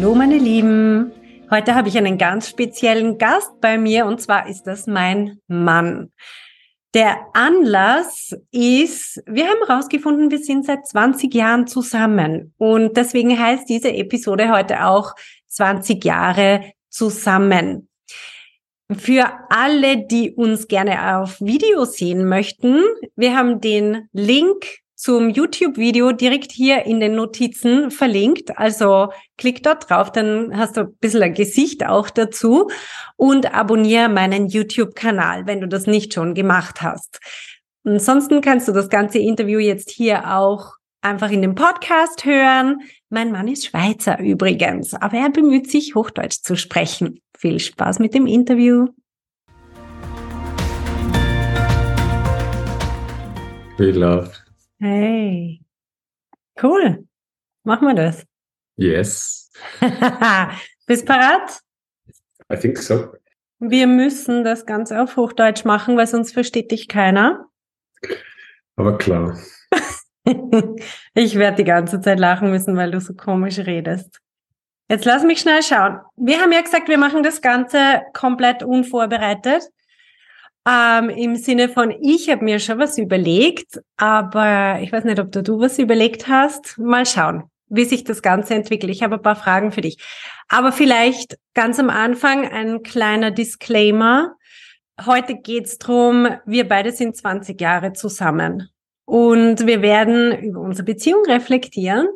Hallo meine Lieben. Heute habe ich einen ganz speziellen Gast bei mir und zwar ist das mein Mann. Der Anlass ist, wir haben herausgefunden, wir sind seit 20 Jahren zusammen und deswegen heißt diese Episode heute auch 20 Jahre zusammen. Für alle, die uns gerne auf Video sehen möchten, wir haben den Link zum YouTube-Video direkt hier in den Notizen verlinkt. Also klick dort drauf, dann hast du ein bisschen ein Gesicht auch dazu und abonniere meinen YouTube-Kanal, wenn du das nicht schon gemacht hast. Ansonsten kannst du das ganze Interview jetzt hier auch einfach in dem Podcast hören. Mein Mann ist Schweizer übrigens, aber er bemüht sich, Hochdeutsch zu sprechen. Viel Spaß mit dem Interview. We love. Hey, cool. Machen wir das. Yes. Bist parat? I think so. Wir müssen das Ganze auf Hochdeutsch machen, weil sonst versteht dich keiner. Aber klar. ich werde die ganze Zeit lachen müssen, weil du so komisch redest. Jetzt lass mich schnell schauen. Wir haben ja gesagt, wir machen das Ganze komplett unvorbereitet. Ähm, Im Sinne von, ich habe mir schon was überlegt, aber ich weiß nicht, ob du, du was überlegt hast. Mal schauen, wie sich das Ganze entwickelt. Ich habe ein paar Fragen für dich. Aber vielleicht ganz am Anfang ein kleiner Disclaimer. Heute geht's drum, wir beide sind 20 Jahre zusammen und wir werden über unsere Beziehung reflektieren.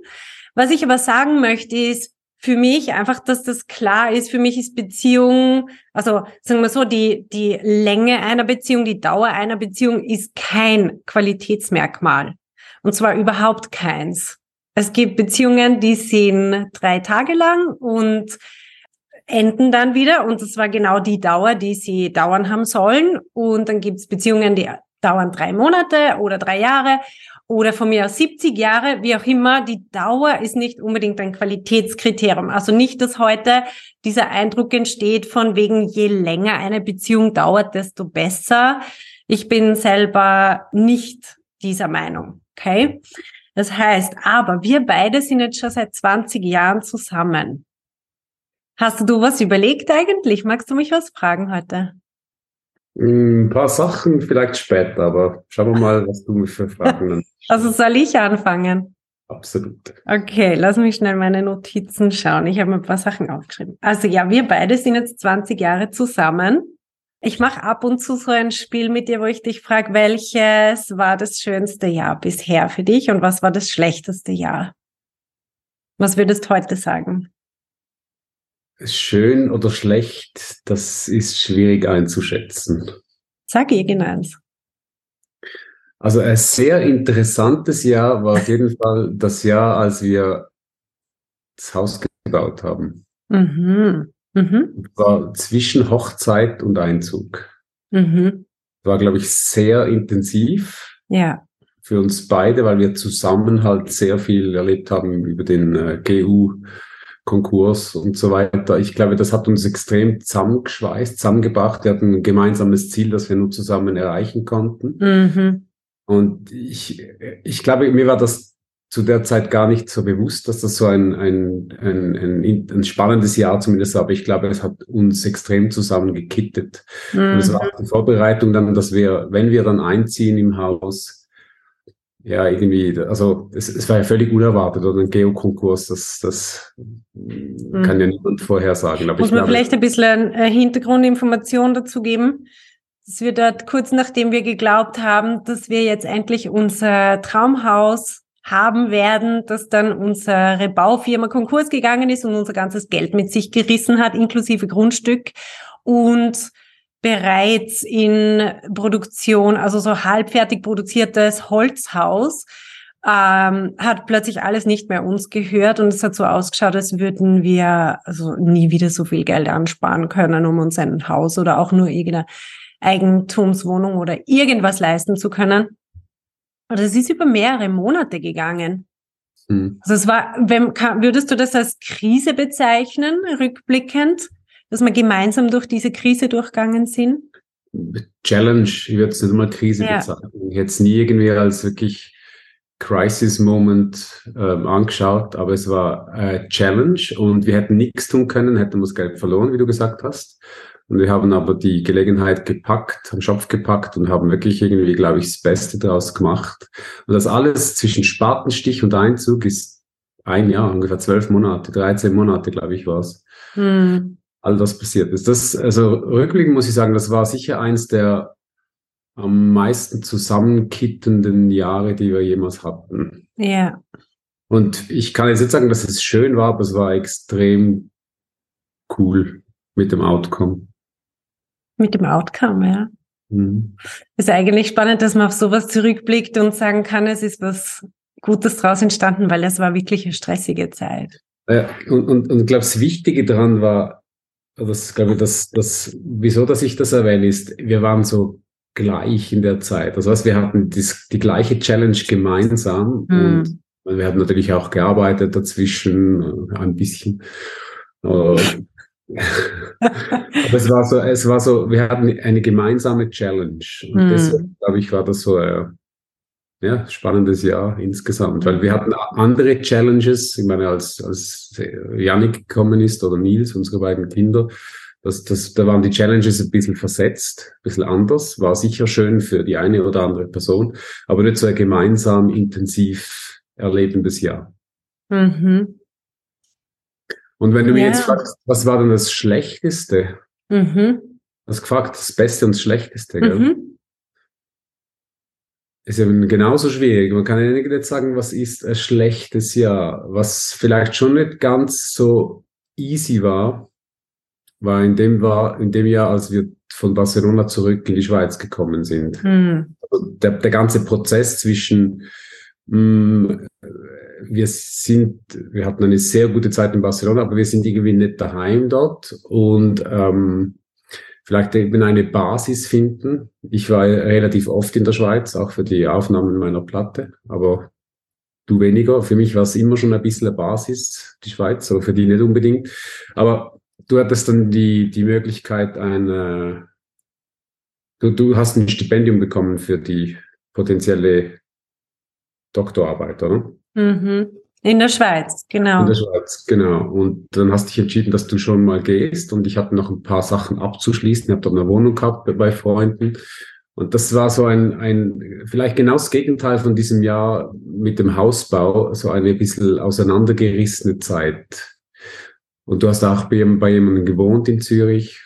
Was ich aber sagen möchte ist, für mich einfach, dass das klar ist. Für mich ist Beziehung, also sagen wir so, die, die Länge einer Beziehung, die Dauer einer Beziehung ist kein Qualitätsmerkmal. Und zwar überhaupt keins. Es gibt Beziehungen, die sind drei Tage lang und enden dann wieder. Und das war genau die Dauer, die sie dauern haben sollen. Und dann gibt es Beziehungen, die dauern drei Monate oder drei Jahre oder von mir aus 70 Jahre, wie auch immer, die Dauer ist nicht unbedingt ein Qualitätskriterium. Also nicht, dass heute dieser Eindruck entsteht von wegen, je länger eine Beziehung dauert, desto besser. Ich bin selber nicht dieser Meinung. Okay? Das heißt, aber wir beide sind jetzt schon seit 20 Jahren zusammen. Hast du was überlegt eigentlich? Magst du mich was fragen heute? Ein paar Sachen vielleicht später, aber schauen wir mal, was du mich für Fragen dann Also soll ich anfangen? Absolut. Okay, lass mich schnell meine Notizen schauen. Ich habe mir ein paar Sachen aufgeschrieben. Also ja, wir beide sind jetzt 20 Jahre zusammen. Ich mache ab und zu so ein Spiel mit dir, wo ich dich frage, welches war das schönste Jahr bisher für dich und was war das schlechteste Jahr? Was würdest du heute sagen? Schön oder schlecht, das ist schwierig einzuschätzen. Sag irgendeins. Also ein sehr interessantes Jahr war auf jeden Fall das Jahr, als wir das Haus gebaut haben. Mhm. Mhm. War zwischen Hochzeit und Einzug. Mhm. War, glaube ich, sehr intensiv. Ja. Für uns beide, weil wir zusammen halt sehr viel erlebt haben über den äh, GU Konkurs und so weiter. Ich glaube, das hat uns extrem zusammengeschweißt, zusammengebracht. Wir hatten ein gemeinsames Ziel, das wir nur zusammen erreichen konnten. Mhm. Und ich, ich glaube, mir war das zu der Zeit gar nicht so bewusst, dass das so ein, ein, ein, ein, ein spannendes Jahr zumindest war. Aber ich glaube, es hat uns extrem zusammengekittet. Mhm. Und es war die Vorbereitung dann, dass wir, wenn wir dann einziehen im Haus, ja, irgendwie, also es, es war ja völlig unerwartet oder ein Geokonkurs, das, das mhm. kann ja niemand vorhersagen. Muss man glaube, vielleicht ein bisschen äh, Hintergrundinformation dazu geben, dass wir dort kurz nachdem wir geglaubt haben, dass wir jetzt endlich unser Traumhaus haben werden, dass dann unsere Baufirma Konkurs gegangen ist und unser ganzes Geld mit sich gerissen hat, inklusive Grundstück und bereits in Produktion, also so halbfertig produziertes Holzhaus ähm, hat plötzlich alles nicht mehr uns gehört und es hat so ausgeschaut, als würden wir also nie wieder so viel Geld ansparen können, um uns ein Haus oder auch nur irgendeine Eigentumswohnung oder irgendwas leisten zu können. Und es ist über mehrere Monate gegangen. Hm. Also es war, wenn, würdest du das als Krise bezeichnen, rückblickend, dass wir gemeinsam durch diese Krise durchgegangen sind? Challenge, ich würde es nicht mal Krise ja. bezeichnen. Ich hätte es nie irgendwie als wirklich Crisis-Moment ähm, angeschaut, aber es war äh, Challenge und wir hätten nichts tun können, hätten wir das Geld verloren, wie du gesagt hast. Und wir haben aber die Gelegenheit gepackt, am Schopf gepackt und haben wirklich irgendwie, glaube ich, das Beste daraus gemacht. Und das alles zwischen Spatenstich und Einzug ist ein Jahr, ungefähr zwölf Monate, 13 Monate, glaube ich, war es. Hm. All das passiert ist. Das, also rückblickend muss ich sagen, das war sicher eins der am meisten zusammenkippenden Jahre, die wir jemals hatten. Ja. Und ich kann jetzt nicht sagen, dass es schön war, aber es war extrem cool mit dem Outcome. Mit dem Outcome, ja. Mhm. Ist eigentlich spannend, dass man auf sowas zurückblickt und sagen kann, es ist was Gutes daraus entstanden, weil es war wirklich eine stressige Zeit. Ja, und, und, und ich glaube, das Wichtige daran war, das glaube ich, das, das, wieso, dass ich das erwähne, ist, wir waren so gleich in der Zeit. Das heißt, wir hatten das, die gleiche Challenge gemeinsam mhm. und wir haben natürlich auch gearbeitet dazwischen, äh, ein bisschen. Äh, aber es war so, es war so, wir hatten eine gemeinsame Challenge. Und mm. deshalb, glaube ich, war das so ein ja, spannendes Jahr insgesamt, weil wir hatten andere Challenges. Ich meine, als, als Janik gekommen ist oder Nils, unsere beiden Kinder, das, das, da waren die Challenges ein bisschen versetzt, ein bisschen anders. War sicher schön für die eine oder andere Person, aber nicht so ein gemeinsam intensiv erlebendes Jahr. Mhm. Und wenn du mir jetzt fragst, was war denn das Schlechteste? Mhm. Du hast gefragt, das Beste und das Schlechteste, gell? Mhm. Ist eben genauso schwierig. Man kann ja nicht sagen, was ist ein schlechtes Jahr. Was vielleicht schon nicht ganz so easy war, war in dem, war, in dem Jahr, als wir von Barcelona zurück in die Schweiz gekommen sind. Mhm. Der, der ganze Prozess zwischen mh, mm, wir sind, wir hatten eine sehr gute Zeit in Barcelona, aber wir sind irgendwie nicht daheim dort und ähm, vielleicht eben eine Basis finden. Ich war relativ oft in der Schweiz, auch für die Aufnahmen meiner Platte, aber du weniger. Für mich war es immer schon ein bisschen eine Basis, die Schweiz, aber für die nicht unbedingt. Aber du hattest dann die, die Möglichkeit, eine, du, du hast ein Stipendium bekommen für die potenzielle Doktorarbeit, oder? Mhm. In der Schweiz, genau. In der Schweiz, genau. Und dann hast du dich entschieden, dass du schon mal gehst. Und ich hatte noch ein paar Sachen abzuschließen. Ich habe dort eine Wohnung gehabt bei Freunden. Und das war so ein, ein, vielleicht genau das Gegenteil von diesem Jahr mit dem Hausbau, so eine bisschen auseinandergerissene Zeit. Und du hast auch bei, bei jemandem gewohnt in Zürich,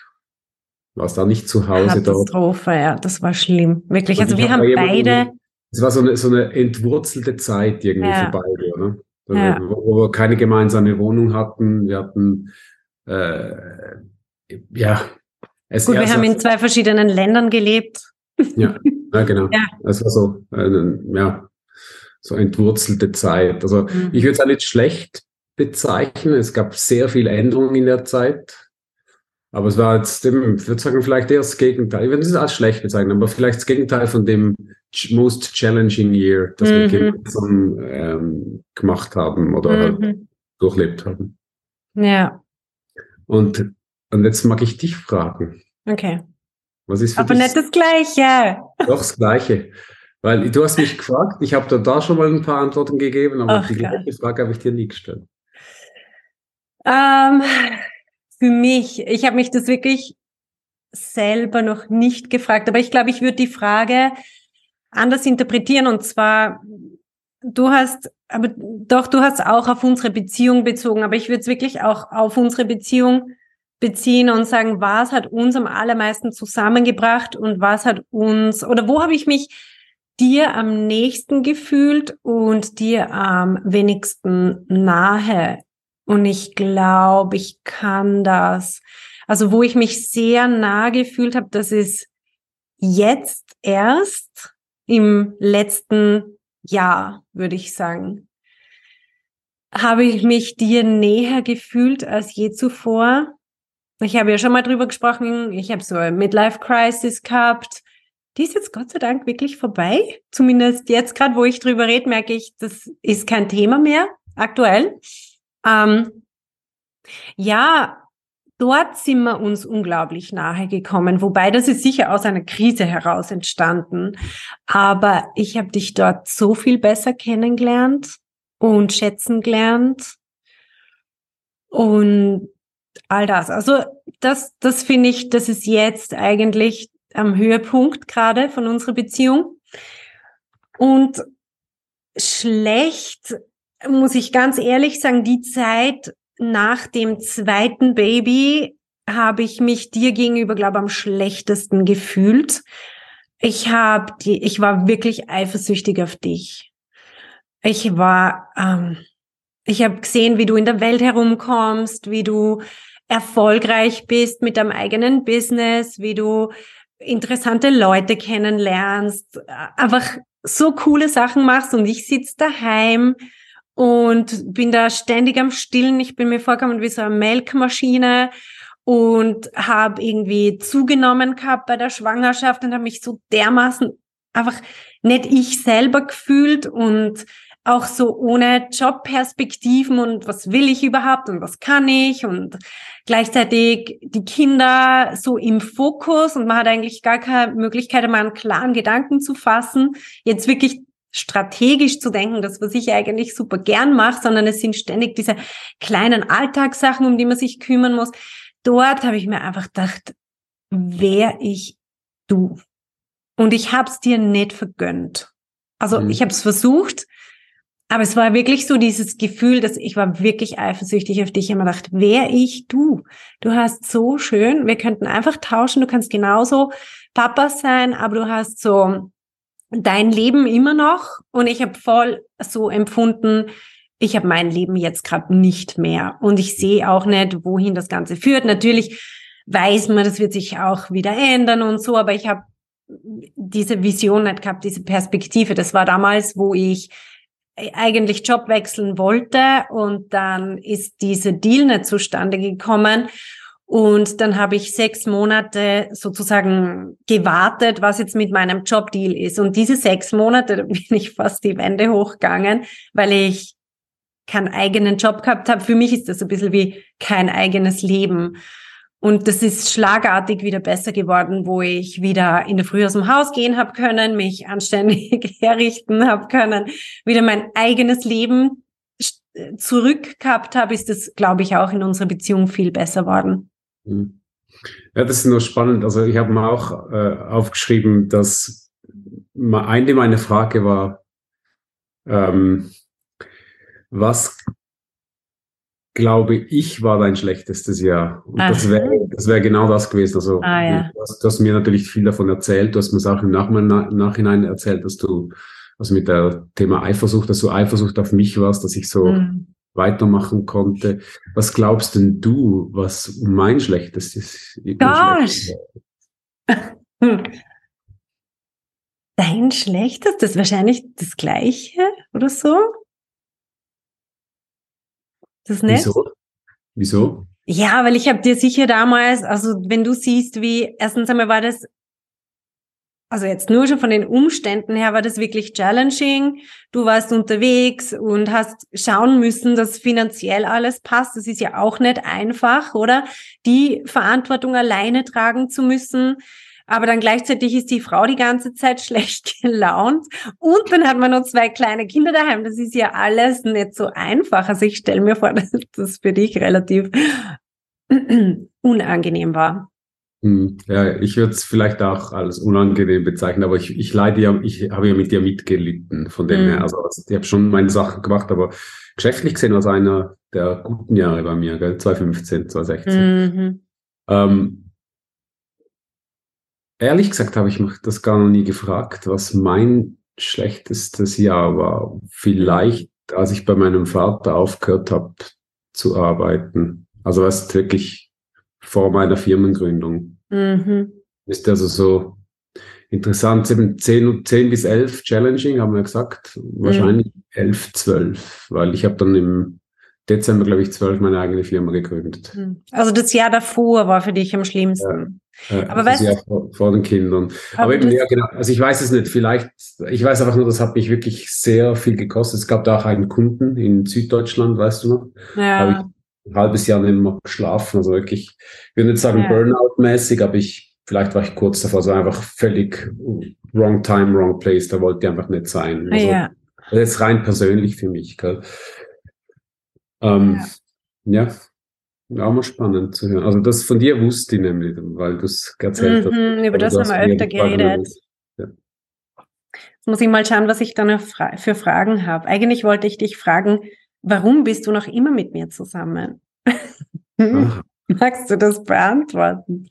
warst da nicht zu Hause Katastrophe, dort. Katastrophe, ja, das war schlimm. Wirklich. Und also wir hab haben beide es war so eine, so eine entwurzelte Zeit irgendwie ja. für beide, oder? Ja. Wo, wir keine gemeinsame Wohnung hatten. Wir hatten, äh, ja. Es, Gut, wir haben in zwei verschiedenen Ländern gelebt. Ja, ja genau. Ja. Es war so, äh, ja, so entwurzelte Zeit. Also mhm. ich würde es auch nicht schlecht bezeichnen. Es gab sehr viele Änderungen in der Zeit. Aber es war jetzt, ich würde sagen, vielleicht eher das Gegenteil. Ich würde es als schlecht bezeichnen, aber vielleicht das Gegenteil von dem most challenging year, das mhm. wir gemeinsam ähm, gemacht haben oder mhm. halt durchlebt haben. Ja. Und, und jetzt mag ich dich fragen. Okay. Was ist für Aber dich? nicht das Gleiche. Doch, das Gleiche. Weil du hast mich gefragt, ich habe da, da schon mal ein paar Antworten gegeben, aber Ach, die gleiche Frage habe ich dir nie gestellt. Ähm, für mich, ich habe mich das wirklich selber noch nicht gefragt, aber ich glaube, ich würde die Frage anders interpretieren und zwar, du hast, aber doch, du hast auch auf unsere Beziehung bezogen, aber ich würde es wirklich auch auf unsere Beziehung beziehen und sagen, was hat uns am allermeisten zusammengebracht und was hat uns, oder wo habe ich mich dir am nächsten gefühlt und dir am wenigsten nahe. Und ich glaube, ich kann das. Also wo ich mich sehr nah gefühlt habe, das ist jetzt erst im letzten ja, würde ich sagen. Habe ich mich dir näher gefühlt als je zuvor? Ich habe ja schon mal drüber gesprochen. Ich habe so eine Midlife-Crisis gehabt. Die ist jetzt Gott sei Dank wirklich vorbei. Zumindest jetzt gerade, wo ich drüber rede, merke ich, das ist kein Thema mehr aktuell. Ähm, ja, dort sind wir uns unglaublich nahe gekommen. Wobei das ist sicher aus einer Krise heraus entstanden. Aber ich habe dich dort so viel besser kennengelernt und schätzen gelernt. Und all das. Also das, das finde ich, das ist jetzt eigentlich am Höhepunkt gerade von unserer Beziehung. Und schlecht, muss ich ganz ehrlich sagen, die Zeit nach dem zweiten Baby habe ich mich dir gegenüber, glaube am schlechtesten gefühlt. Ich habe die, ich war wirklich eifersüchtig auf dich. Ich war, ähm, ich habe gesehen, wie du in der Welt herumkommst, wie du erfolgreich bist mit deinem eigenen Business, wie du interessante Leute kennenlernst, einfach so coole Sachen machst und ich sitze daheim und bin da ständig am Stillen. Ich bin mir vorgekommen wie so eine Melkmaschine und habe irgendwie zugenommen gehabt bei der Schwangerschaft und habe mich so dermaßen einfach nicht ich selber gefühlt und auch so ohne Jobperspektiven und was will ich überhaupt und was kann ich und gleichzeitig die Kinder so im Fokus und man hat eigentlich gar keine Möglichkeit, mal einen klaren Gedanken zu fassen, jetzt wirklich strategisch zu denken, das was ich eigentlich super gern mache, sondern es sind ständig diese kleinen Alltagssachen, um die man sich kümmern muss. Dort habe ich mir einfach gedacht, wer ich du. Und ich habe es dir nicht vergönnt. Also mhm. ich habe es versucht, aber es war wirklich so dieses Gefühl, dass ich war wirklich eifersüchtig auf dich. Ich habe mir gedacht, wer ich, du. Du hast so schön, wir könnten einfach tauschen, du kannst genauso Papa sein, aber du hast so dein Leben immer noch. Und ich habe voll so empfunden, ich habe mein Leben jetzt gerade nicht mehr. Und ich sehe auch nicht, wohin das Ganze führt. Natürlich weiß man, das wird sich auch wieder ändern und so, aber ich habe diese Vision nicht gehabt, diese Perspektive. Das war damals, wo ich eigentlich Job wechseln wollte und dann ist diese Deal nicht zustande gekommen. Und dann habe ich sechs Monate sozusagen gewartet, was jetzt mit meinem Jobdeal ist. Und diese sechs Monate bin ich fast die Wände hochgegangen, weil ich keinen eigenen Job gehabt habe. Für mich ist das ein bisschen wie kein eigenes Leben. Und das ist schlagartig wieder besser geworden, wo ich wieder in der Früh aus dem Haus gehen habe können, mich anständig herrichten habe können, wieder mein eigenes Leben zurück gehabt habe, ist das, glaube ich, auch in unserer Beziehung viel besser worden. Mhm. Ja, das ist nur spannend. Also ich habe mir auch äh, aufgeschrieben, dass eine meiner Frage war, ähm, was glaube ich, war dein schlechtestes Jahr. Und Ach. das wäre das wär genau das gewesen. Also ah, ja. du, hast, du, hast, mir natürlich viel davon erzählt, du hast mir auch im Nachhinein erzählt, dass du, also mit der Thema Eifersucht, dass du Eifersucht auf mich warst, dass ich so mhm. Weitermachen konnte. Was glaubst denn du, was mein schlechtestes Gosh. Dein schlechtestes, wahrscheinlich das gleiche oder so? Das nicht? Wieso? Wieso? Ja, weil ich habe dir sicher damals, also wenn du siehst, wie, erstens einmal war das, also jetzt nur schon von den Umständen her war das wirklich challenging. Du warst unterwegs und hast schauen müssen, dass finanziell alles passt. Das ist ja auch nicht einfach, oder? Die Verantwortung alleine tragen zu müssen aber dann gleichzeitig ist die Frau die ganze Zeit schlecht gelaunt und dann hat man noch zwei kleine Kinder daheim. Das ist ja alles nicht so einfach. Also ich stelle mir vor, dass das für dich relativ unangenehm war. Hm, ja, ich würde es vielleicht auch als unangenehm bezeichnen, aber ich, ich leide ja, ich habe ja mit dir mitgelitten, von dem mhm. her. Also ich habe schon meine Sachen gemacht, aber geschäftlich gesehen war es einer der guten Jahre bei mir, gell? 2015, 2016. Mhm. Ähm, Ehrlich gesagt habe ich mich das gar noch nie gefragt, was mein schlechtestes Jahr war. Vielleicht, als ich bei meinem Vater aufgehört habe zu arbeiten. Also was wirklich vor meiner Firmengründung. Mhm. Ist also so interessant. Eben 10, 10 bis 11 challenging, haben wir gesagt. Wahrscheinlich mhm. 11, 12, weil ich habe dann im Dezember, glaube ich, 12 meine eigene Firma gegründet. Mhm. Also das Jahr davor war für dich am schlimmsten. Ja, aber also weißt Jahr vor, vor, den Kindern. Aber, aber eben, ja, genau. Also ich weiß es nicht. Vielleicht, ich weiß einfach nur, das hat mich wirklich sehr viel gekostet. Es gab da auch einen Kunden in Süddeutschland, weißt du noch? Ja. Ein halbes Jahr nicht mehr geschlafen. Also wirklich, ich würde nicht sagen ja. Burnout-mäßig, aber ich Vielleicht war ich kurz davor, so einfach völlig wrong time, wrong place. Da wollte ich einfach nicht sein. Also, ja. Das ist rein persönlich für mich. Gell? Ähm, ja. ja. Auch mal spannend zu hören. Also das von dir wusste ich nämlich, weil du es erzählt mhm, hast. Über das haben wir öfter geredet. Ja. Jetzt muss ich mal schauen, was ich da noch für Fragen habe. Eigentlich wollte ich dich fragen, warum bist du noch immer mit mir zusammen? Magst du das beantworten?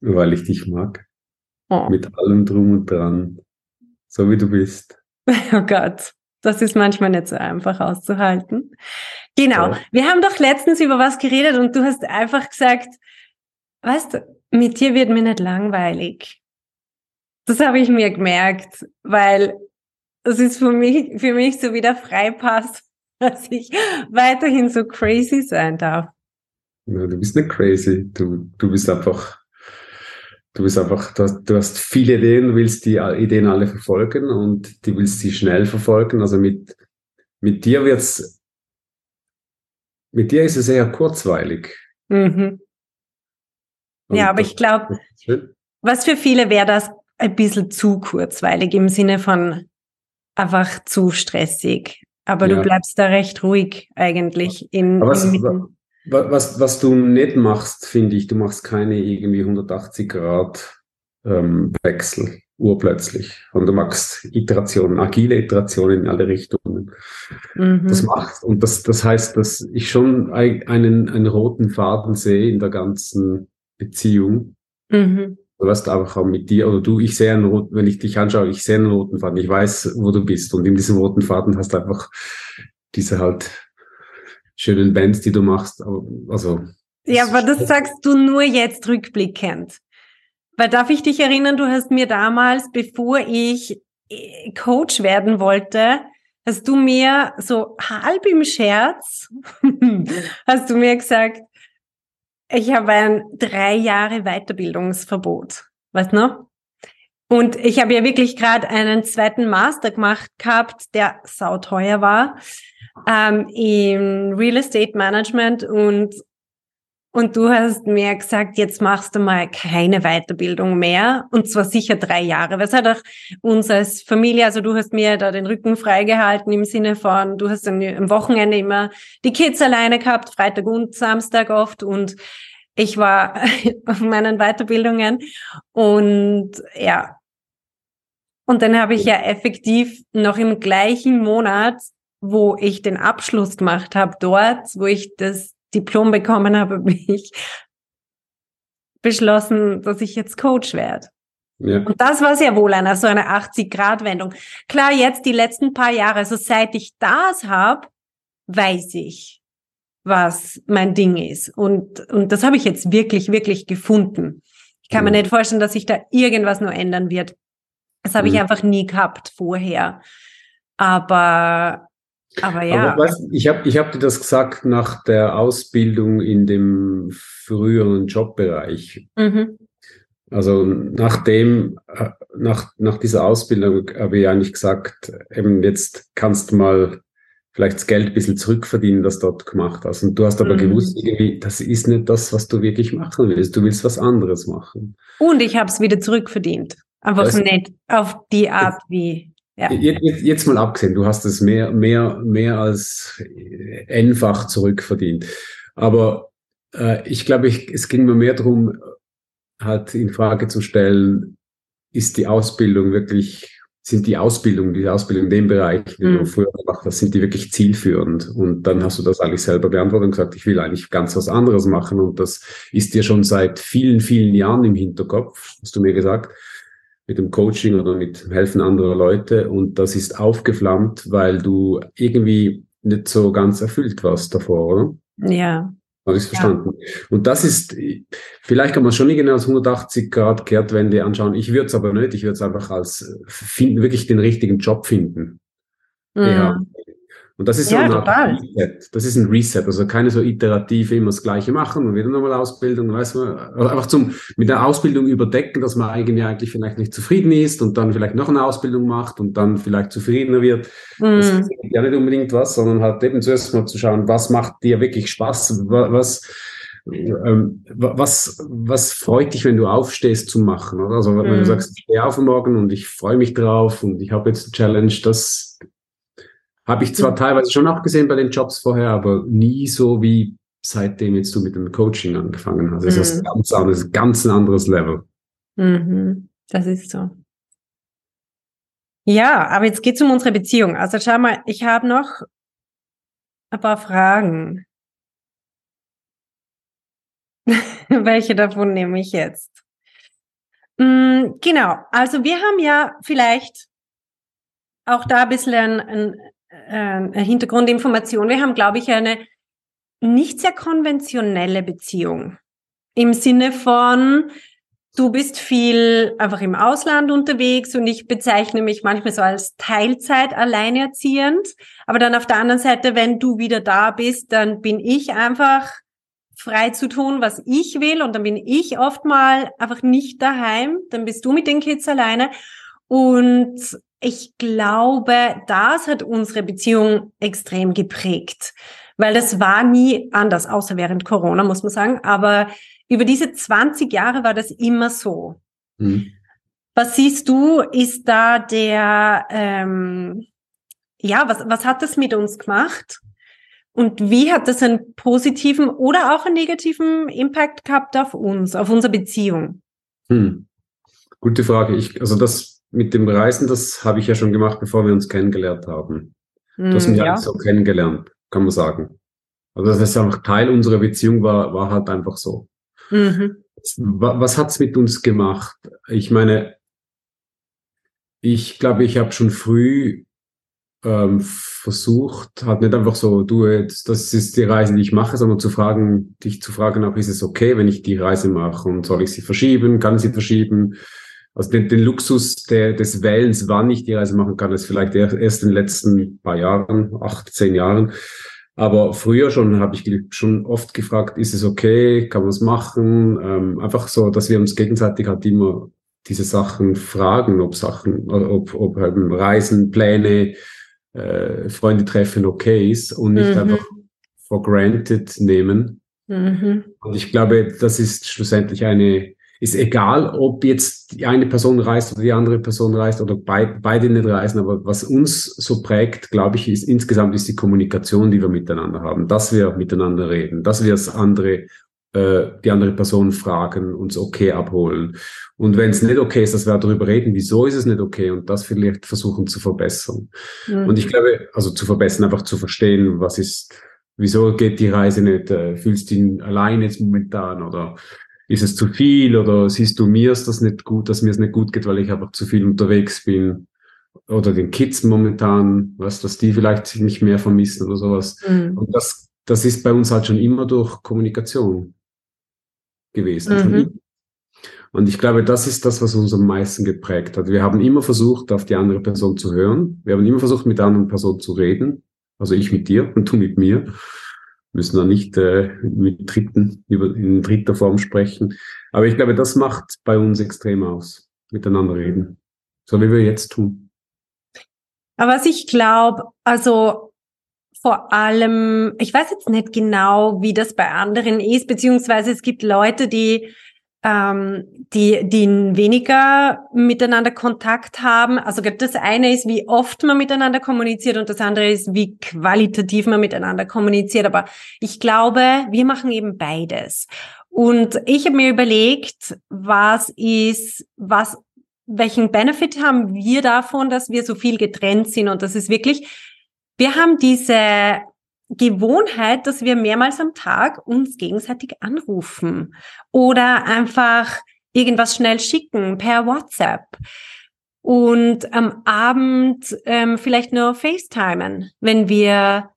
weil ich dich mag. Oh. Mit allem drum und dran. So wie du bist. Oh Gott, das ist manchmal nicht so einfach auszuhalten. Genau. Ja. Wir haben doch letztens über was geredet und du hast einfach gesagt, weißt du, mit dir wird mir nicht langweilig. Das habe ich mir gemerkt, weil das ist für mich, für mich so wie der Freipass, dass ich weiterhin so crazy sein darf. Ja, du bist nicht crazy. Du, du bist einfach Du bist einfach, du hast, du hast viele Ideen, du willst die Ideen alle verfolgen und du willst sie schnell verfolgen. Also mit, mit dir wird's, mit dir ist es eher kurzweilig. Mhm. Ja, aber ich glaube, was für viele wäre das ein bisschen zu kurzweilig im Sinne von einfach zu stressig. Aber ja. du bleibst da recht ruhig eigentlich in, aber was, was, was du nicht machst, finde ich, du machst keine irgendwie 180 Grad ähm, Wechsel urplötzlich. Und du machst Iterationen, agile Iterationen in alle Richtungen. Mhm. Das macht, und das, das heißt, dass ich schon einen, einen roten Faden sehe in der ganzen Beziehung. Mhm. Du weißt einfach auch mit dir, oder du, ich sehe einen roten, wenn ich dich anschaue, ich sehe einen roten Faden, ich weiß, wo du bist. Und in diesem roten Faden hast du einfach diese halt schönen Bands, die du machst. Also, ja, aber das sagst du nur jetzt rückblickend. Weil darf ich dich erinnern, du hast mir damals, bevor ich äh, Coach werden wollte, hast du mir so halb im Scherz, hast du mir gesagt, ich habe ein drei Jahre Weiterbildungsverbot. Weißt du noch? Und ich habe ja wirklich gerade einen zweiten Master gemacht gehabt, der sauteuer war ähm, im Real Estate Management und und du hast mir gesagt, jetzt machst du mal keine Weiterbildung mehr. Und zwar sicher drei Jahre. Was hat auch uns als Familie, also du hast mir da den Rücken freigehalten im Sinne von, du hast am Wochenende immer die Kids alleine gehabt, Freitag und Samstag oft. Und ich war auf meinen Weiterbildungen. Und ja. Und dann habe ich ja effektiv noch im gleichen Monat wo ich den Abschluss gemacht habe, dort, wo ich das Diplom bekommen habe, habe ich beschlossen, dass ich jetzt Coach werde. Ja. Und das war sehr wohl eine, so eine 80-Grad-Wendung. Klar, jetzt die letzten paar Jahre, also seit ich das habe, weiß ich, was mein Ding ist. Und, und das habe ich jetzt wirklich, wirklich gefunden. Ich kann ja. mir nicht vorstellen, dass sich da irgendwas nur ändern wird. Das habe ja. ich einfach nie gehabt vorher. Aber aber ja. Aber weißt, ich habe ich hab dir das gesagt nach der Ausbildung in dem früheren Jobbereich. Mhm. Also nachdem, äh, nach, nach dieser Ausbildung habe ich eigentlich gesagt, eben jetzt kannst du mal vielleicht das Geld ein bisschen zurückverdienen, das du dort gemacht hast. Und du hast aber mhm. gewusst, irgendwie, das ist nicht das, was du wirklich machen willst. Du willst was anderes machen. Und ich habe es wieder zurückverdient. Einfach das, nicht auf die Art, wie ja. Jetzt, jetzt, mal abgesehen, du hast es mehr, mehr, mehr als n-fach zurückverdient. Aber äh, ich glaube, ich, es ging mir mehr darum, halt in Frage zu stellen, ist die Ausbildung wirklich, sind die Ausbildung, die Ausbildung in dem Bereich, den mhm. du früher gemacht hast, sind die wirklich zielführend? Und dann hast du das eigentlich selber beantwortet und gesagt, ich will eigentlich ganz was anderes machen. Und das ist dir schon seit vielen, vielen Jahren im Hinterkopf, hast du mir gesagt mit dem Coaching oder mit dem Helfen anderer Leute und das ist aufgeflammt, weil du irgendwie nicht so ganz erfüllt warst davor, oder? Ja, Habe ich verstanden. Ja. Und das ist, vielleicht kann man schon nicht genau als 180 Grad Kehrtwende anschauen. Ich würde es aber nicht. Ich würde es einfach als finden, wirklich den richtigen Job finden. Mhm. Ja. Und das ist so ja, ein Reset. Das ist ein Reset. Also keine so iterative immer das Gleiche machen und wieder nochmal Ausbildung, weiß man. Einfach zum, mit der Ausbildung überdecken, dass man eigentlich, eigentlich vielleicht nicht zufrieden ist und dann vielleicht noch eine Ausbildung macht und dann vielleicht zufriedener wird. Mhm. Das ist ja nicht unbedingt was, sondern halt eben zuerst mal zu schauen, was macht dir wirklich Spaß, was, ähm, was, was freut dich, wenn du aufstehst zu machen? Oder? Also wenn mhm. du sagst, ich stehe auf morgen und ich freue mich drauf und ich habe jetzt eine Challenge, das habe ich zwar mhm. teilweise schon auch gesehen bei den Jobs vorher, aber nie so wie seitdem jetzt du mit dem Coaching angefangen hast. Das ist mhm. ganz anderes, ganz ein anderes Level. Mhm. Das ist so. Ja, aber jetzt geht es um unsere Beziehung. Also schau mal, ich habe noch ein paar Fragen. Welche davon nehme ich jetzt? Mm, genau, also wir haben ja vielleicht auch da ein bisschen ein, ein, äh, Hintergrundinformation. Wir haben, glaube ich, eine nicht sehr konventionelle Beziehung. Im Sinne von, du bist viel einfach im Ausland unterwegs und ich bezeichne mich manchmal so als Teilzeit alleinerziehend. Aber dann auf der anderen Seite, wenn du wieder da bist, dann bin ich einfach frei zu tun, was ich will und dann bin ich oft mal einfach nicht daheim. Dann bist du mit den Kids alleine. Und ich glaube, das hat unsere Beziehung extrem geprägt, weil das war nie anders, außer während Corona, muss man sagen. Aber über diese 20 Jahre war das immer so. Mhm. Was siehst du, ist da der, ähm, ja, was, was hat das mit uns gemacht? Und wie hat das einen positiven oder auch einen negativen Impact gehabt auf uns, auf unsere Beziehung? Hm. Gute Frage. Ich, also das mit dem Reisen, das habe ich ja schon gemacht, bevor wir uns kennengelernt haben. Mm, du hast mich ja. so kennengelernt, kann man sagen. Also das ist einfach Teil unserer Beziehung war, war halt einfach so. Mhm. Was hat's mit uns gemacht? Ich meine, ich glaube, ich habe schon früh ähm, versucht, halt nicht einfach so, du jetzt, das ist die Reise, die ich mache, sondern zu fragen, dich zu fragen, auch ist es okay, wenn ich die Reise mache und soll ich sie verschieben, kann ich sie verschieben? Also den, den Luxus der, des Wählens, wann ich die Reise machen kann, ist vielleicht erst in den letzten paar Jahren, acht, zehn Jahren. Aber früher schon habe ich schon oft gefragt, ist es okay, kann man es machen? Ähm, einfach so, dass wir uns gegenseitig halt immer diese Sachen fragen, ob Sachen, ob, ob ähm, Reisen, Pläne, äh, Freunde treffen okay ist und nicht mhm. einfach for granted nehmen. Mhm. Und ich glaube, das ist schlussendlich eine ist egal, ob jetzt die eine Person reist oder die andere Person reist oder beid, beide nicht reisen, aber was uns so prägt, glaube ich, ist insgesamt ist die Kommunikation, die wir miteinander haben, dass wir miteinander reden, dass wir das andere, äh, die andere Person fragen, uns okay abholen. Und wenn es nicht okay ist, dass wir darüber reden, wieso ist es nicht okay und das vielleicht versuchen zu verbessern. Mhm. Und ich glaube, also zu verbessern, einfach zu verstehen, was ist, wieso geht die Reise nicht, äh, fühlst du ihn allein jetzt momentan oder ist es zu viel oder siehst du mir ist das nicht gut, dass mir es nicht gut geht, weil ich einfach zu viel unterwegs bin oder den Kids momentan, was, dass die vielleicht sich nicht mehr vermissen oder sowas. Mhm. Und das, das ist bei uns halt schon immer durch Kommunikation gewesen. Mhm. Und ich glaube, das ist das, was uns am meisten geprägt hat. Wir haben immer versucht, auf die andere Person zu hören. Wir haben immer versucht, mit der anderen Person zu reden. Also ich mit dir und du mit mir müssen da nicht äh, mit Dritten über, in dritter Form sprechen. Aber ich glaube, das macht bei uns extrem aus, miteinander reden. So wie wir jetzt tun. Aber was ich glaube, also vor allem, ich weiß jetzt nicht genau, wie das bei anderen ist, beziehungsweise es gibt Leute, die ähm, die, die weniger miteinander Kontakt haben. Also das eine ist, wie oft man miteinander kommuniziert und das andere ist, wie qualitativ man miteinander kommuniziert. Aber ich glaube, wir machen eben beides. Und ich habe mir überlegt, was ist, was, welchen Benefit haben wir davon, dass wir so viel getrennt sind? Und das ist wirklich, wir haben diese Gewohnheit, dass wir mehrmals am Tag uns gegenseitig anrufen oder einfach irgendwas schnell schicken per WhatsApp und am Abend ähm, vielleicht nur FaceTimen, wenn wir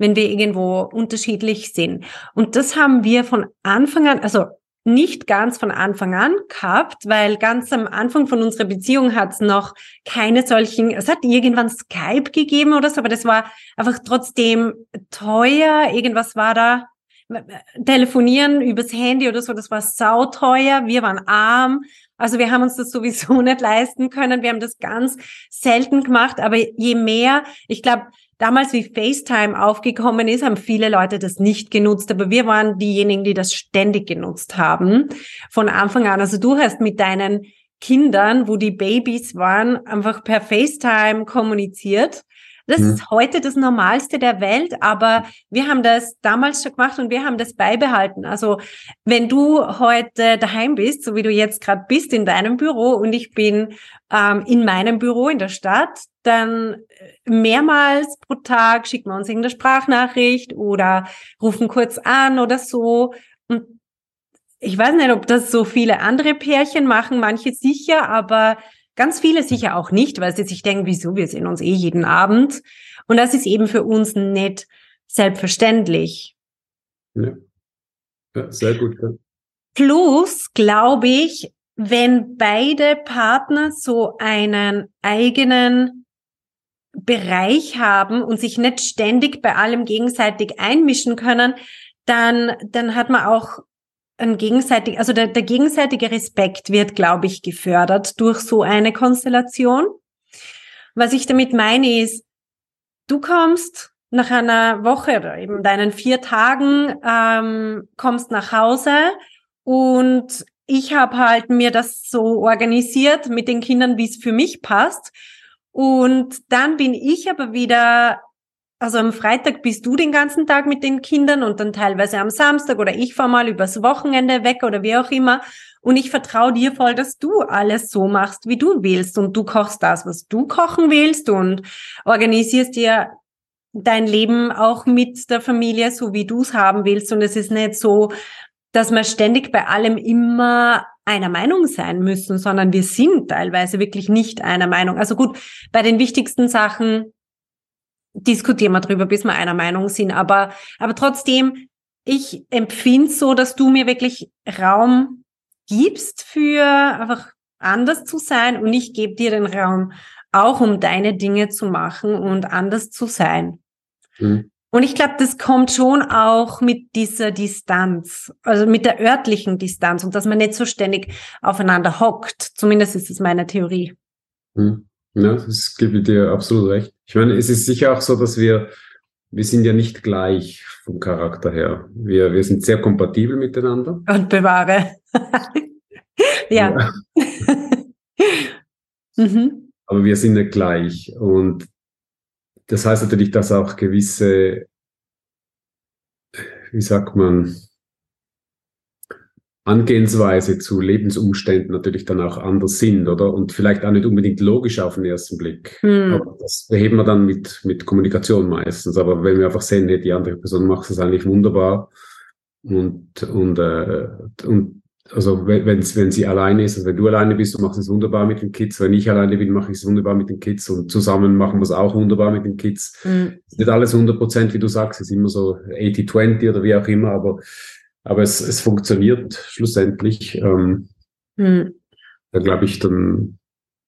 wenn wir irgendwo unterschiedlich sind. Und das haben wir von Anfang an, also nicht ganz von Anfang an gehabt, weil ganz am Anfang von unserer Beziehung hat es noch keine solchen, es hat irgendwann Skype gegeben oder so, aber das war einfach trotzdem teuer, irgendwas war da, telefonieren übers Handy oder so, das war sauteuer, wir waren arm, also wir haben uns das sowieso nicht leisten können, wir haben das ganz selten gemacht, aber je mehr, ich glaube, damals wie FaceTime aufgekommen ist, haben viele Leute das nicht genutzt, aber wir waren diejenigen, die das ständig genutzt haben von Anfang an. Also du hast mit deinen Kindern, wo die Babys waren, einfach per FaceTime kommuniziert. Das mhm. ist heute das Normalste der Welt, aber wir haben das damals schon gemacht und wir haben das beibehalten. Also wenn du heute daheim bist, so wie du jetzt gerade bist in deinem Büro und ich bin ähm, in meinem Büro in der Stadt, dann äh, mehrmals pro Tag schicken wir uns irgendeine Sprachnachricht oder rufen kurz an oder so. Und ich weiß nicht, ob das so viele andere Pärchen machen, manche sicher, aber ganz viele sicher auch nicht, weil sie sich denken, wieso, wir sehen uns eh jeden Abend. Und das ist eben für uns nicht selbstverständlich. Ja, ja sehr gut. Ja. Plus, glaube ich, wenn beide Partner so einen eigenen Bereich haben und sich nicht ständig bei allem gegenseitig einmischen können, dann, dann hat man auch ein gegenseitig, also der, der gegenseitige Respekt wird, glaube ich, gefördert durch so eine Konstellation. Was ich damit meine ist, du kommst nach einer Woche oder eben deinen vier Tagen, ähm, kommst nach Hause und ich habe halt mir das so organisiert mit den Kindern, wie es für mich passt. Und dann bin ich aber wieder, also am Freitag bist du den ganzen Tag mit den Kindern und dann teilweise am Samstag oder ich fahr mal übers Wochenende weg oder wie auch immer. Und ich vertraue dir voll, dass du alles so machst, wie du willst. Und du kochst das, was du kochen willst und organisierst dir dein Leben auch mit der Familie, so wie du es haben willst. Und es ist nicht so, dass wir ständig bei allem immer einer Meinung sein müssen, sondern wir sind teilweise wirklich nicht einer Meinung. Also gut, bei den wichtigsten Sachen diskutieren wir drüber, bis wir einer Meinung sind. Aber, aber trotzdem, ich empfinde so, dass du mir wirklich Raum gibst für einfach anders zu sein und ich gebe dir den Raum auch, um deine Dinge zu machen und anders zu sein. Mhm. Und ich glaube, das kommt schon auch mit dieser Distanz, also mit der örtlichen Distanz und dass man nicht so ständig aufeinander hockt. Zumindest ist es meine Theorie. Hm. Ja, das gebe ich dir absolut recht. Ich meine, es ist sicher auch so, dass wir, wir sind ja nicht gleich vom Charakter her. Wir, wir sind sehr kompatibel miteinander. Und bewahre. ja. ja. mhm. Aber wir sind nicht gleich. Und das heißt natürlich, dass auch gewisse, wie sagt man, Angehensweise zu Lebensumständen natürlich dann auch anders sind, oder? Und vielleicht auch nicht unbedingt logisch auf den ersten Blick. Hm. Aber das beheben wir dann mit, mit Kommunikation meistens. Aber wenn wir einfach sehen, nee, die andere Person macht es eigentlich wunderbar und, und, äh, und also wenn, wenn sie alleine ist, also wenn du alleine bist, du machst es wunderbar mit den Kids. Wenn ich alleine bin, mache ich es wunderbar mit den Kids und zusammen machen wir es auch wunderbar mit den Kids. Mhm. Nicht alles 100 Prozent, wie du sagst, es ist immer so 80-20 oder wie auch immer, aber, aber es, es funktioniert schlussendlich. Ähm, mhm. Da glaube ich dann,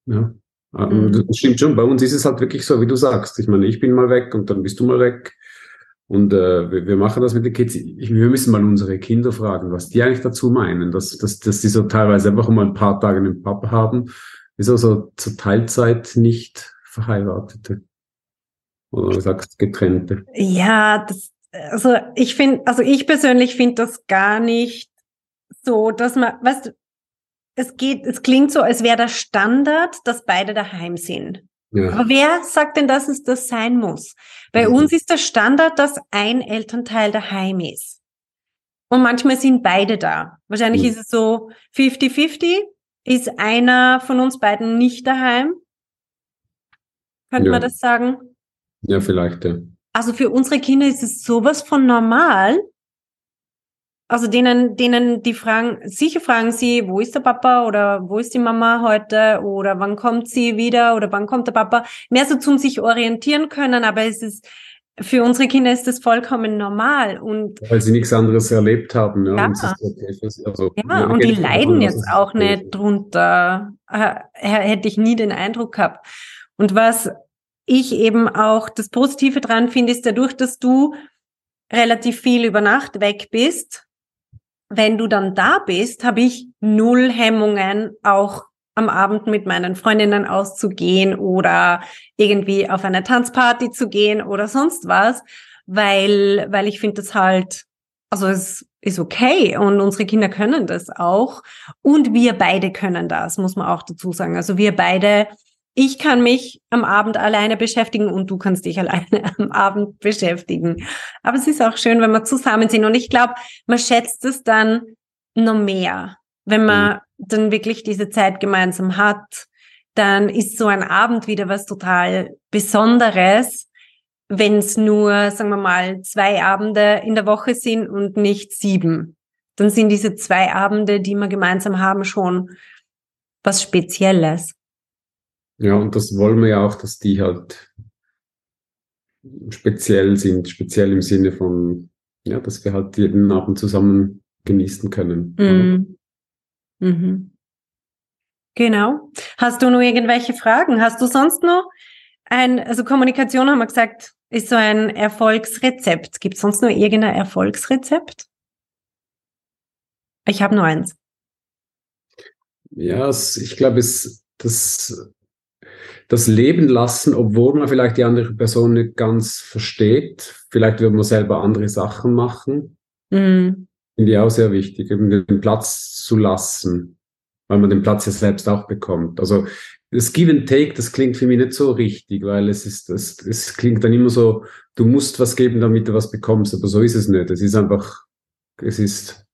ja, mhm. das stimmt schon. Bei uns ist es halt wirklich so, wie du sagst. Ich meine, ich bin mal weg und dann bist du mal weg. Und äh, wir, wir machen das mit den Kids. Ich, wir müssen mal unsere Kinder fragen, was die eigentlich dazu meinen, dass, dass, dass die so teilweise einfach mal ein paar Tage einen Papa haben. Ist also zur Teilzeit nicht Verheiratete. Oder du sagst getrennte. Ja, das, also ich finde, also ich persönlich finde das gar nicht so, dass man, weißt du, es geht, es klingt so, als wäre der Standard, dass beide daheim sind. Ja. Aber wer sagt denn, dass es das sein muss? Bei mhm. uns ist der Standard, dass ein Elternteil daheim ist. Und manchmal sind beide da. Wahrscheinlich mhm. ist es so 50-50. Ist einer von uns beiden nicht daheim? Könnte ja. man das sagen? Ja, vielleicht, ja. Also für unsere Kinder ist es sowas von normal, also denen, denen die fragen, sicher fragen sie, wo ist der Papa oder wo ist die Mama heute oder wann kommt sie wieder oder wann kommt der Papa. Mehr so zum sich orientieren können, aber es ist für unsere Kinder ist das vollkommen normal und weil sie nichts anderes erlebt haben. Ja, ja. und, okay also, ja, und die leiden jetzt auch nicht drunter. Hätte ich nie den Eindruck gehabt. Und was ich eben auch das Positive dran finde, ist dadurch, dass du relativ viel über Nacht weg bist, wenn du dann da bist, habe ich null Hemmungen, auch am Abend mit meinen Freundinnen auszugehen oder irgendwie auf eine Tanzparty zu gehen oder sonst was, weil, weil ich finde das halt, also es ist okay und unsere Kinder können das auch und wir beide können das, muss man auch dazu sagen. Also wir beide ich kann mich am Abend alleine beschäftigen und du kannst dich alleine am Abend beschäftigen. Aber es ist auch schön, wenn wir zusammen sind. Und ich glaube, man schätzt es dann noch mehr, wenn man mhm. dann wirklich diese Zeit gemeinsam hat. Dann ist so ein Abend wieder was total Besonderes, wenn es nur, sagen wir mal, zwei Abende in der Woche sind und nicht sieben. Dann sind diese zwei Abende, die wir gemeinsam haben, schon was Spezielles. Ja, und das wollen wir ja auch, dass die halt speziell sind, speziell im Sinne von, ja, dass wir halt jeden Abend zusammen genießen können. Mhm. Mhm. Genau. Hast du noch irgendwelche Fragen? Hast du sonst noch ein, also Kommunikation haben wir gesagt, ist so ein Erfolgsrezept. Gibt es sonst noch irgendein Erfolgsrezept? Ich habe nur eins. Ja, ich glaube, es, das das Leben lassen, obwohl man vielleicht die andere Person nicht ganz versteht. Vielleicht wird man selber andere Sachen machen. Mhm. Finde ich auch sehr wichtig, eben den Platz zu lassen, weil man den Platz ja selbst auch bekommt. Also das Give and Take, das klingt für mich nicht so richtig, weil es ist, es, es klingt dann immer so, du musst was geben, damit du was bekommst, aber so ist es nicht. Es ist einfach, es ist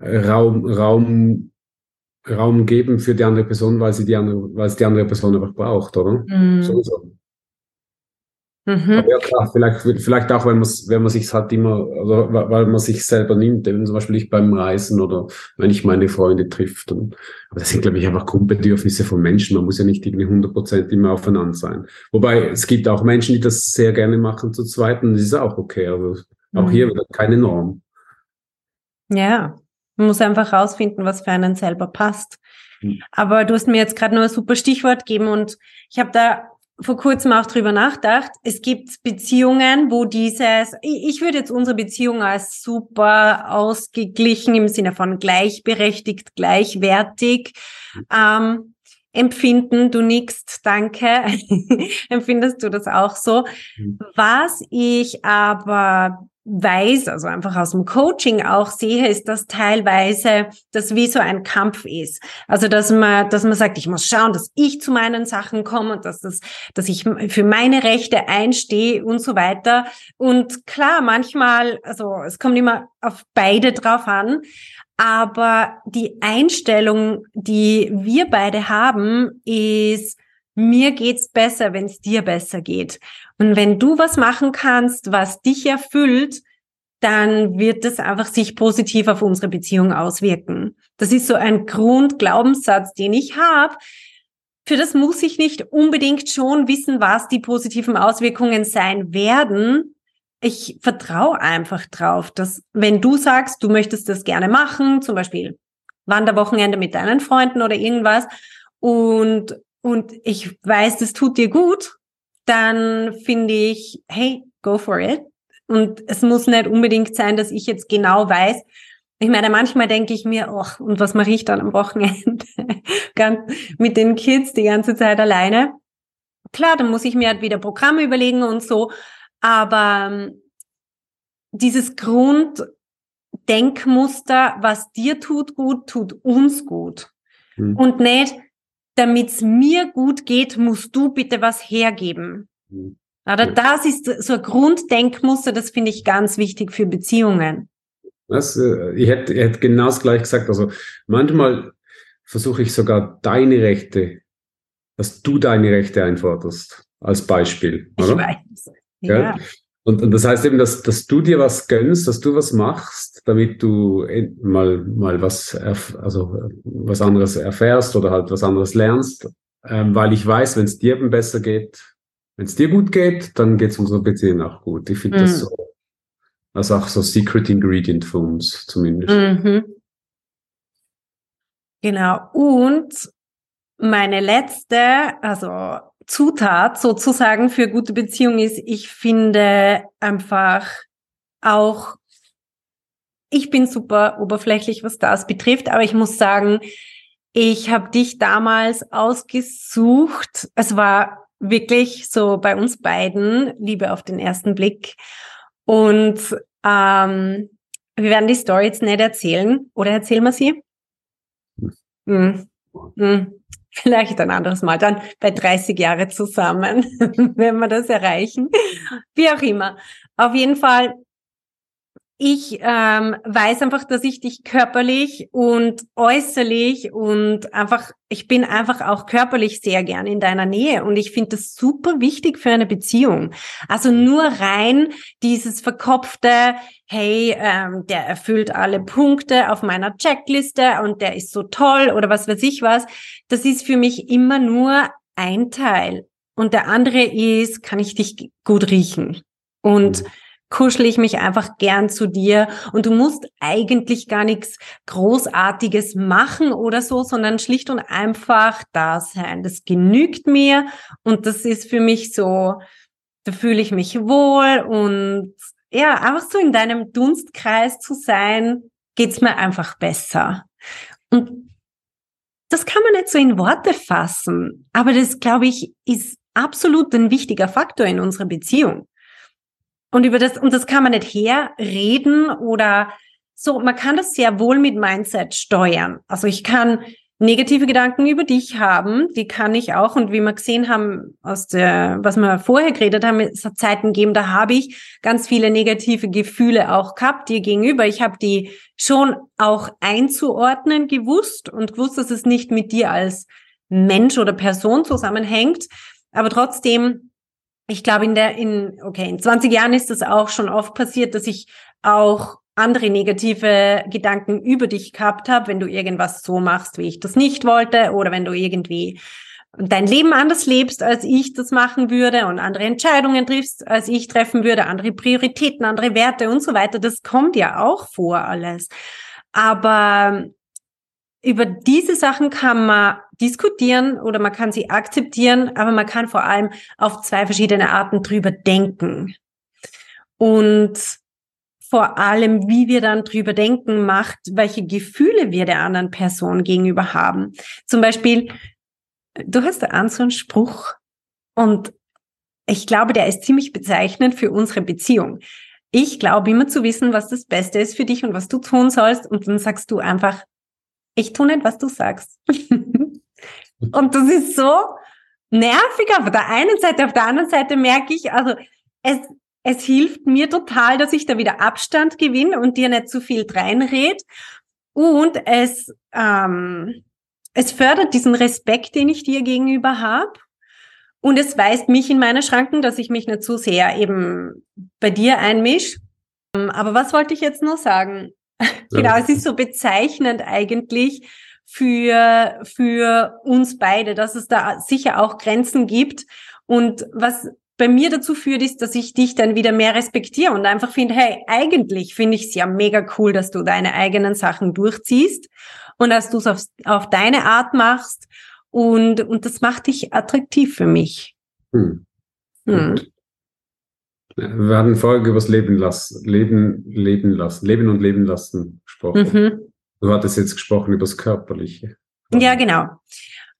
Raum, Raum Raum geben für die andere Person, weil sie die andere, weil es die andere Person einfach braucht, oder? Mhm. Sowieso. Mhm. Aber ja klar, vielleicht, vielleicht auch, wenn man wenn man sich halt immer, also weil man sich selber nimmt, eben zum Beispiel ich beim Reisen oder wenn ich meine Freunde trifft. Und, aber das sind, glaube ich, einfach Grundbedürfnisse von Menschen. Man muss ja nicht irgendwie 100% immer aufeinander sein. Wobei es gibt auch Menschen, die das sehr gerne machen zu zweit und das ist auch okay. Also auch mhm. hier wieder keine Norm. Ja, man muss einfach rausfinden, was für einen selber passt. Mhm. Aber du hast mir jetzt gerade nur ein super Stichwort gegeben und ich habe da vor kurzem auch drüber nachgedacht. Es gibt Beziehungen, wo dieses, ich würde jetzt unsere Beziehung als super ausgeglichen im Sinne von gleichberechtigt, gleichwertig ähm, empfinden. Du nickst, danke. Empfindest du das auch so? Mhm. Was ich aber weiß, also einfach aus dem Coaching auch sehe, ist, dass teilweise das wie so ein Kampf ist. Also, dass man, dass man sagt, ich muss schauen, dass ich zu meinen Sachen komme und dass das, dass ich für meine Rechte einstehe und so weiter. Und klar, manchmal, also, es kommt immer auf beide drauf an. Aber die Einstellung, die wir beide haben, ist, mir geht's besser, wenn es dir besser geht. Und wenn du was machen kannst, was dich erfüllt, dann wird das einfach sich positiv auf unsere Beziehung auswirken. Das ist so ein Grundglaubenssatz, den ich habe. Für das muss ich nicht unbedingt schon wissen, was die positiven Auswirkungen sein werden. Ich vertraue einfach drauf, dass wenn du sagst, du möchtest das gerne machen, zum Beispiel Wanderwochenende mit deinen Freunden oder irgendwas, und und ich weiß, das tut dir gut, dann finde ich, hey, go for it. Und es muss nicht unbedingt sein, dass ich jetzt genau weiß. Ich meine, manchmal denke ich mir, oh, und was mache ich dann am Wochenende Ganz, mit den Kids die ganze Zeit alleine? Klar, dann muss ich mir halt wieder Programme überlegen und so. Aber ähm, dieses Grunddenkmuster, was dir tut gut, tut uns gut. Hm. Und nicht, damit es mir gut geht, musst du bitte was hergeben. Mhm. Oder das ist so ein Grunddenkmuster, das finde ich ganz wichtig für Beziehungen. Das, äh, ich, hätte, ich hätte genau das gleich gesagt. Also manchmal versuche ich sogar deine Rechte, dass du deine Rechte einforderst, als Beispiel. Oder? Ich weiß. Ja. Und, und das heißt eben, dass, dass du dir was gönnst, dass du was machst, damit du mal, mal was, also was anderes erfährst oder halt was anderes lernst, ähm, weil ich weiß, wenn es dir eben besser geht, wenn es dir gut geht, dann geht es unserer Beziehung auch gut. Ich finde mhm. das so, das ist auch so Secret Ingredient für uns zumindest. Mhm. Genau. Und meine letzte, also Zutat sozusagen für gute Beziehung ist, ich finde einfach auch, ich bin super oberflächlich, was das betrifft, aber ich muss sagen, ich habe dich damals ausgesucht. Es war wirklich so bei uns beiden Liebe auf den ersten Blick. Und ähm, wir werden die Story jetzt nicht erzählen. Oder erzählen wir sie? Hm. Hm. Vielleicht ein anderes Mal, dann bei 30 Jahre zusammen, wenn wir das erreichen. Wie auch immer. Auf jeden Fall ich ähm, weiß einfach, dass ich dich körperlich und äußerlich und einfach, ich bin einfach auch körperlich sehr gern in deiner Nähe und ich finde das super wichtig für eine Beziehung. Also nur rein dieses verkopfte, hey, ähm, der erfüllt alle Punkte auf meiner Checkliste und der ist so toll oder was weiß ich was, das ist für mich immer nur ein Teil. Und der andere ist, kann ich dich gut riechen? Und mhm kuschle ich mich einfach gern zu dir und du musst eigentlich gar nichts Großartiges machen oder so, sondern schlicht und einfach da sein. Das genügt mir und das ist für mich so, da fühle ich mich wohl und ja, einfach so in deinem Dunstkreis zu sein, geht's mir einfach besser. Und das kann man nicht so in Worte fassen, aber das, glaube ich, ist absolut ein wichtiger Faktor in unserer Beziehung. Und über das, und das kann man nicht herreden oder so, man kann das sehr wohl mit Mindset steuern. Also ich kann negative Gedanken über dich haben, die kann ich auch. Und wie wir gesehen haben, aus der, was wir vorher geredet haben, es hat Zeiten gegeben, da habe ich ganz viele negative Gefühle auch gehabt dir gegenüber. Ich habe die schon auch einzuordnen gewusst und gewusst, dass es nicht mit dir als Mensch oder Person zusammenhängt. Aber trotzdem ich glaube, in der, in, okay, in 20 Jahren ist das auch schon oft passiert, dass ich auch andere negative Gedanken über dich gehabt habe, wenn du irgendwas so machst, wie ich das nicht wollte, oder wenn du irgendwie dein Leben anders lebst, als ich das machen würde und andere Entscheidungen triffst, als ich treffen würde, andere Prioritäten, andere Werte und so weiter. Das kommt ja auch vor alles. Aber über diese Sachen kann man diskutieren oder man kann sie akzeptieren, aber man kann vor allem auf zwei verschiedene Arten drüber denken. Und vor allem, wie wir dann drüber denken, macht, welche Gefühle wir der anderen Person gegenüber haben. Zum Beispiel, du hast da an so einen Spruch und ich glaube, der ist ziemlich bezeichnend für unsere Beziehung. Ich glaube immer zu wissen, was das Beste ist für dich und was du tun sollst. Und dann sagst du einfach, ich tue nicht, was du sagst. und das ist so nervig auf der einen Seite. Auf der anderen Seite merke ich, also es, es hilft mir total, dass ich da wieder Abstand gewinne und dir nicht zu viel dreinred. Und es, ähm, es fördert diesen Respekt, den ich dir gegenüber habe. Und es weist mich in meine Schranken, dass ich mich nicht zu sehr eben bei dir einmisch. Aber was wollte ich jetzt nur sagen? genau, es ist so bezeichnend eigentlich für, für uns beide, dass es da sicher auch Grenzen gibt. Und was bei mir dazu führt, ist, dass ich dich dann wieder mehr respektiere und einfach finde, hey, eigentlich finde ich es ja mega cool, dass du deine eigenen Sachen durchziehst und dass du es auf, auf deine Art machst. Und, und das macht dich attraktiv für mich. Hm. Hm. Wir hatten vorher über das Leben lassen, Leben, Leben lassen, Leben und Leben lassen gesprochen. Mhm. Du hattest jetzt gesprochen über das Körperliche. Ja, genau.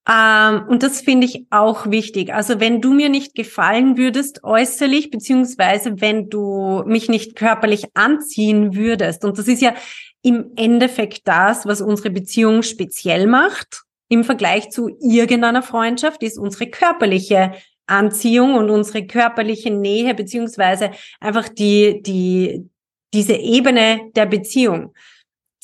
Ähm, und das finde ich auch wichtig. Also wenn du mir nicht gefallen würdest äußerlich, beziehungsweise wenn du mich nicht körperlich anziehen würdest, und das ist ja im Endeffekt das, was unsere Beziehung speziell macht, im Vergleich zu irgendeiner Freundschaft, ist unsere körperliche Anziehung und unsere körperliche Nähe, beziehungsweise einfach die, die, diese Ebene der Beziehung,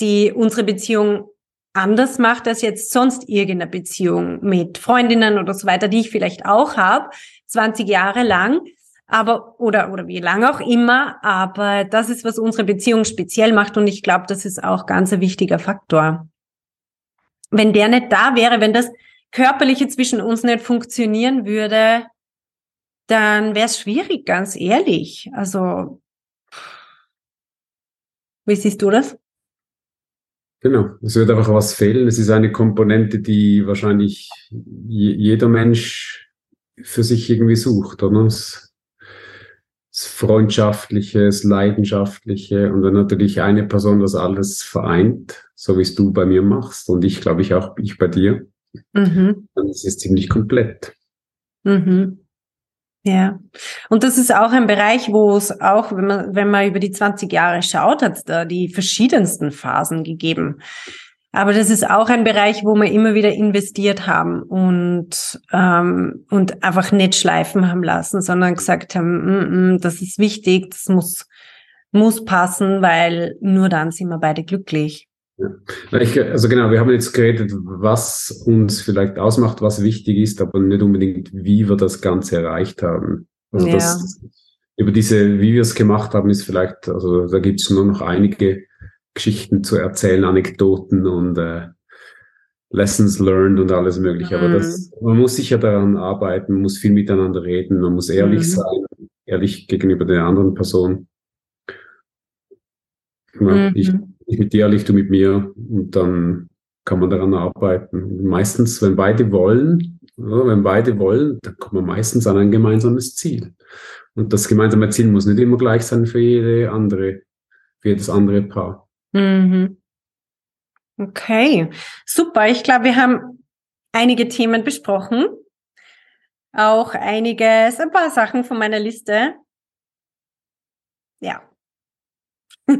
die unsere Beziehung anders macht als jetzt sonst irgendeine Beziehung mit Freundinnen oder so weiter, die ich vielleicht auch habe, 20 Jahre lang, aber oder oder wie lange auch immer, aber das ist was unsere Beziehung speziell macht und ich glaube, das ist auch ganz ein wichtiger Faktor. Wenn der nicht da wäre, wenn das körperliche zwischen uns nicht funktionieren würde, dann wäre es schwierig, ganz ehrlich. Also, wie siehst du das? Genau, es wird einfach was fehlen. Es ist eine Komponente, die wahrscheinlich jeder Mensch für sich irgendwie sucht, oder? Das, das Freundschaftliche, das Leidenschaftliche und wenn natürlich eine Person das alles vereint, so wie es du bei mir machst und ich glaube ich auch ich bei dir, mhm. dann ist es ziemlich komplett. Mhm. Ja, und das ist auch ein Bereich, wo es auch, wenn man, wenn man über die 20 Jahre schaut, hat es da die verschiedensten Phasen gegeben. Aber das ist auch ein Bereich, wo wir immer wieder investiert haben und, ähm, und einfach nicht schleifen haben lassen, sondern gesagt haben, mm, mm, das ist wichtig, das muss, muss passen, weil nur dann sind wir beide glücklich. Ja. Ich, also genau, wir haben jetzt geredet, was uns vielleicht ausmacht, was wichtig ist, aber nicht unbedingt, wie wir das Ganze erreicht haben. Also ja. das, über diese, wie wir es gemacht haben, ist vielleicht, also da gibt es nur noch einige Geschichten zu erzählen, Anekdoten und äh, Lessons learned und alles mögliche. Mhm. Aber das, man muss sicher daran arbeiten, man muss viel miteinander reden, man muss ehrlich mhm. sein, ehrlich gegenüber der anderen Person. Ja, mhm. Ich ich mit dir, ehrlich, du mit mir und dann kann man daran arbeiten. Meistens, wenn beide wollen, oder, wenn beide wollen, dann kommt man meistens an ein gemeinsames Ziel. Und das gemeinsame Ziel muss nicht immer gleich sein für jede andere, für jedes andere Paar. Mhm. Okay, super. Ich glaube, wir haben einige Themen besprochen. Auch einiges, ein paar Sachen von meiner Liste. Ja,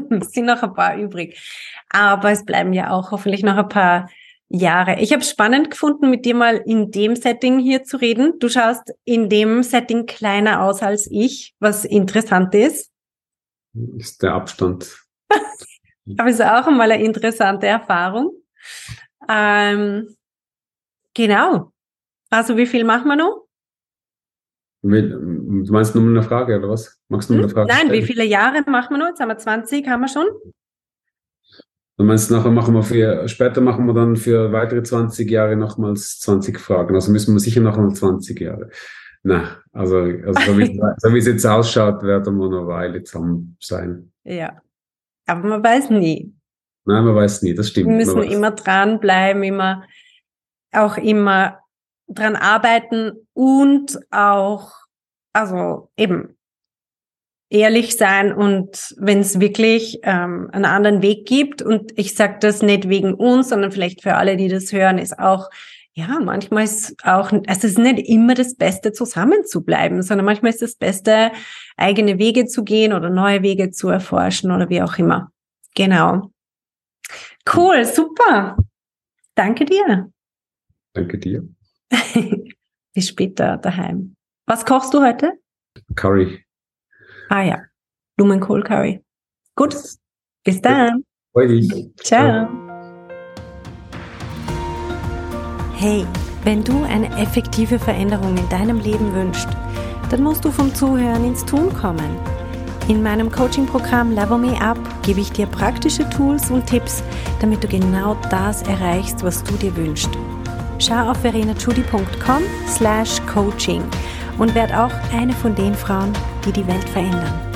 es sind noch ein paar übrig. Aber es bleiben ja auch hoffentlich noch ein paar Jahre. Ich habe es spannend gefunden, mit dir mal in dem Setting hier zu reden. Du schaust in dem Setting kleiner aus als ich, was interessant ist. Ist der Abstand. Aber es ist auch einmal eine interessante Erfahrung. Ähm, genau. Also wie viel machen wir noch? Du meinst nur eine Frage, oder was? Magst du nur eine hm? Frage Nein, stellen? wie viele Jahre machen wir noch? Jetzt haben wir 20, haben wir schon? Du meinst, nachher machen wir für, später machen wir dann für weitere 20 Jahre nochmals 20 Fragen. Also müssen wir sicher noch mal 20 Jahre. Na, also, also so, wie, so wie es jetzt ausschaut, werden wir noch eine Weile zusammen sein. Ja. Aber man weiß nie. Nein, man weiß nie, das stimmt. Wir müssen immer dranbleiben, immer, auch immer dran arbeiten und auch, also eben ehrlich sein und wenn es wirklich ähm, einen anderen Weg gibt und ich sage das nicht wegen uns, sondern vielleicht für alle, die das hören, ist auch ja, manchmal ist auch, es ist nicht immer das Beste, zusammen zu bleiben, sondern manchmal ist das Beste, eigene Wege zu gehen oder neue Wege zu erforschen oder wie auch immer. Genau. Cool, super. Danke dir. Danke dir. Bis später daheim. Was kochst du heute? Curry. Ah ja, Blumenkohl Curry. Gut, bis dann. Ciao. Hey, wenn du eine effektive Veränderung in deinem Leben wünschst, dann musst du vom Zuhören ins Tun kommen. In meinem Coaching-Programm Level Me Up gebe ich dir praktische Tools und Tipps, damit du genau das erreichst, was du dir wünschst schau auf verenachudi.com slash coaching und werd auch eine von den Frauen, die die Welt verändern.